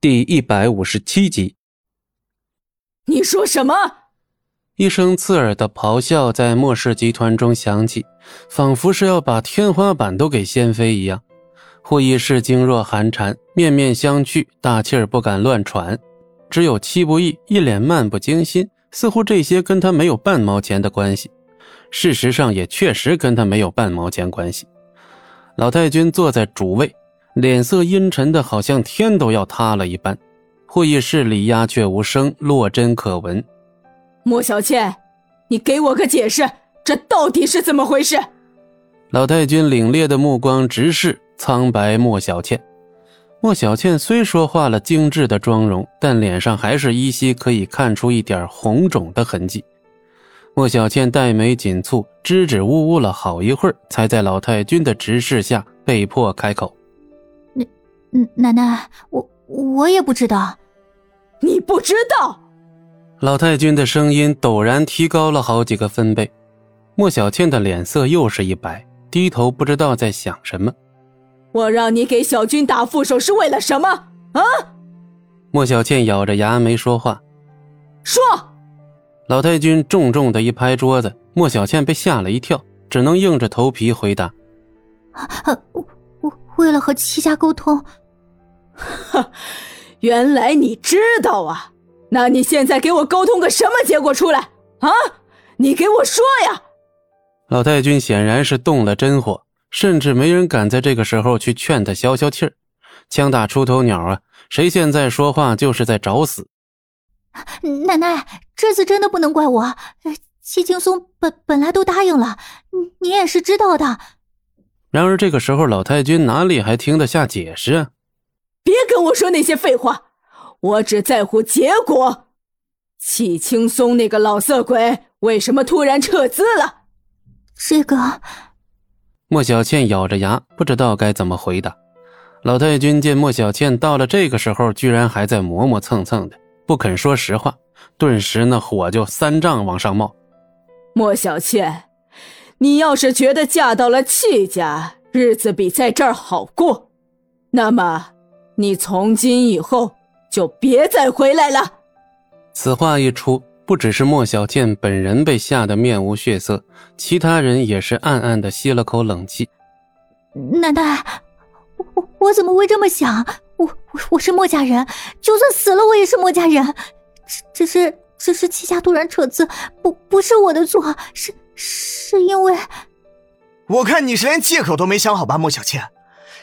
第一百五十七集。你说什么？一声刺耳的咆哮在末世集团中响起，仿佛是要把天花板都给掀飞一样。会议室惊若寒蝉，面面相觑，大气儿不敢乱喘。只有戚不义一脸漫不经心，似乎这些跟他没有半毛钱的关系。事实上，也确实跟他没有半毛钱关系。老太君坐在主位。脸色阴沉的，好像天都要塌了一般。会议室里鸦雀无声，落针可闻。莫小倩，你给我个解释，这到底是怎么回事？老太君凛冽的目光直视苍白莫小倩。莫小倩虽说化了精致的妆容，但脸上还是依稀可以看出一点红肿的痕迹。莫小倩黛眉紧蹙，支支吾吾了好一会儿，才在老太君的直视下被迫开口。奶奶，我我也不知道。你不知道？老太君的声音陡然提高了好几个分贝。莫小倩的脸色又是一白，低头不知道在想什么。我让你给小军打副手是为了什么？啊？莫小倩咬着牙没说话。说。老太君重重的一拍桌子，莫小倩被吓了一跳，只能硬着头皮回答：“啊我为了和戚家沟通。”哈，原来你知道啊？那你现在给我沟通个什么结果出来啊？你给我说呀！老太君显然是动了真火，甚至没人敢在这个时候去劝他消消气儿。枪打出头鸟啊！谁现在说话就是在找死。奶奶，这次真的不能怪我。戚青松本本来都答应了，你你也是知道的。然而这个时候，老太君哪里还听得下解释啊？别跟我说那些废话，我只在乎结果。戚青松那个老色鬼为什么突然撤资了？这个，莫小倩咬着牙，不知道该怎么回答。老太君见莫小倩到了这个时候，居然还在磨磨蹭蹭的，不肯说实话，顿时那火就三丈往上冒。莫小倩，你要是觉得嫁到了戚家，日子比在这儿好过，那么。你从今以后就别再回来了。此话一出，不只是莫小倩本人被吓得面无血色，其他人也是暗暗的吸了口冷气。奶奶，我我怎么会这么想？我我我是莫家人，就算死了我也是莫家人。只只是只是戚家突然撤资，不不是我的错，是是因为……我看你是连借口都没想好吧，莫小倩。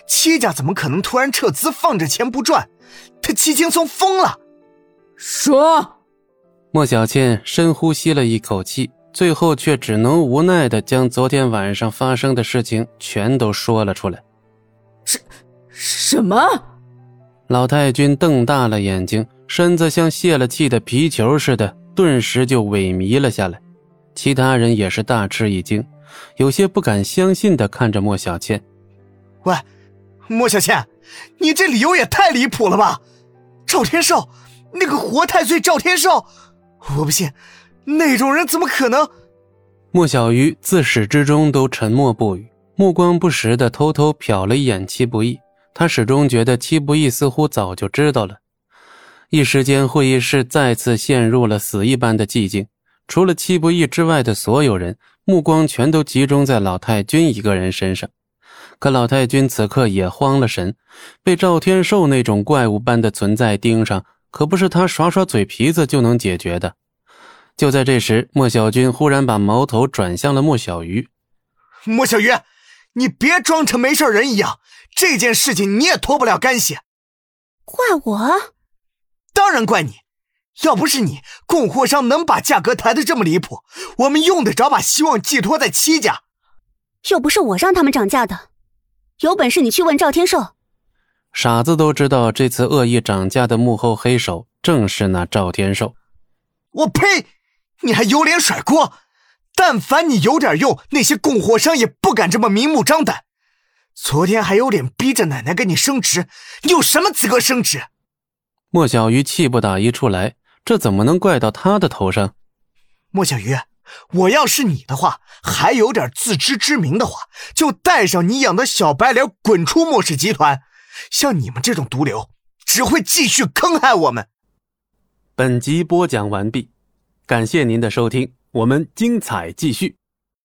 戚家怎么可能突然撤资放着钱不赚？他戚青松疯了！说，莫小倩深呼吸了一口气，最后却只能无奈的将昨天晚上发生的事情全都说了出来。什什么？老太君瞪大了眼睛，身子像泄了气的皮球似的，顿时就萎靡了下来。其他人也是大吃一惊，有些不敢相信的看着莫小倩。喂！莫小倩，你这理由也太离谱了吧！赵天寿，那个活太岁赵天寿，我不信，那种人怎么可能？莫小鱼自始至终都沉默不语，目光不时的偷偷瞟了一眼戚不义，他始终觉得戚不义似乎早就知道了。一时间，会议室再次陷入了死一般的寂静，除了戚不义之外的所有人，目光全都集中在老太君一个人身上。可老太君此刻也慌了神，被赵天寿那种怪物般的存在盯上，可不是他耍耍嘴皮子就能解决的。就在这时，莫小军忽然把矛头转向了莫小鱼。莫小鱼，你别装成没事人一样，这件事情你也脱不了干系。怪我？当然怪你。要不是你，供货商能把价格抬得这么离谱，我们用得着把希望寄托在戚家？又不是我让他们涨价的，有本事你去问赵天寿。傻子都知道，这次恶意涨价的幕后黑手正是那赵天寿。我呸！你还有脸甩锅？但凡你有点用，那些供货商也不敢这么明目张胆。昨天还有脸逼着奶奶给你升职，你有什么资格升职？莫小鱼气不打一处来，这怎么能怪到他的头上？莫小鱼。我要是你的话，还有点自知之明的话，就带上你养的小白脸滚出莫氏集团。像你们这种毒瘤，只会继续坑害我们。本集播讲完毕，感谢您的收听，我们精彩继续。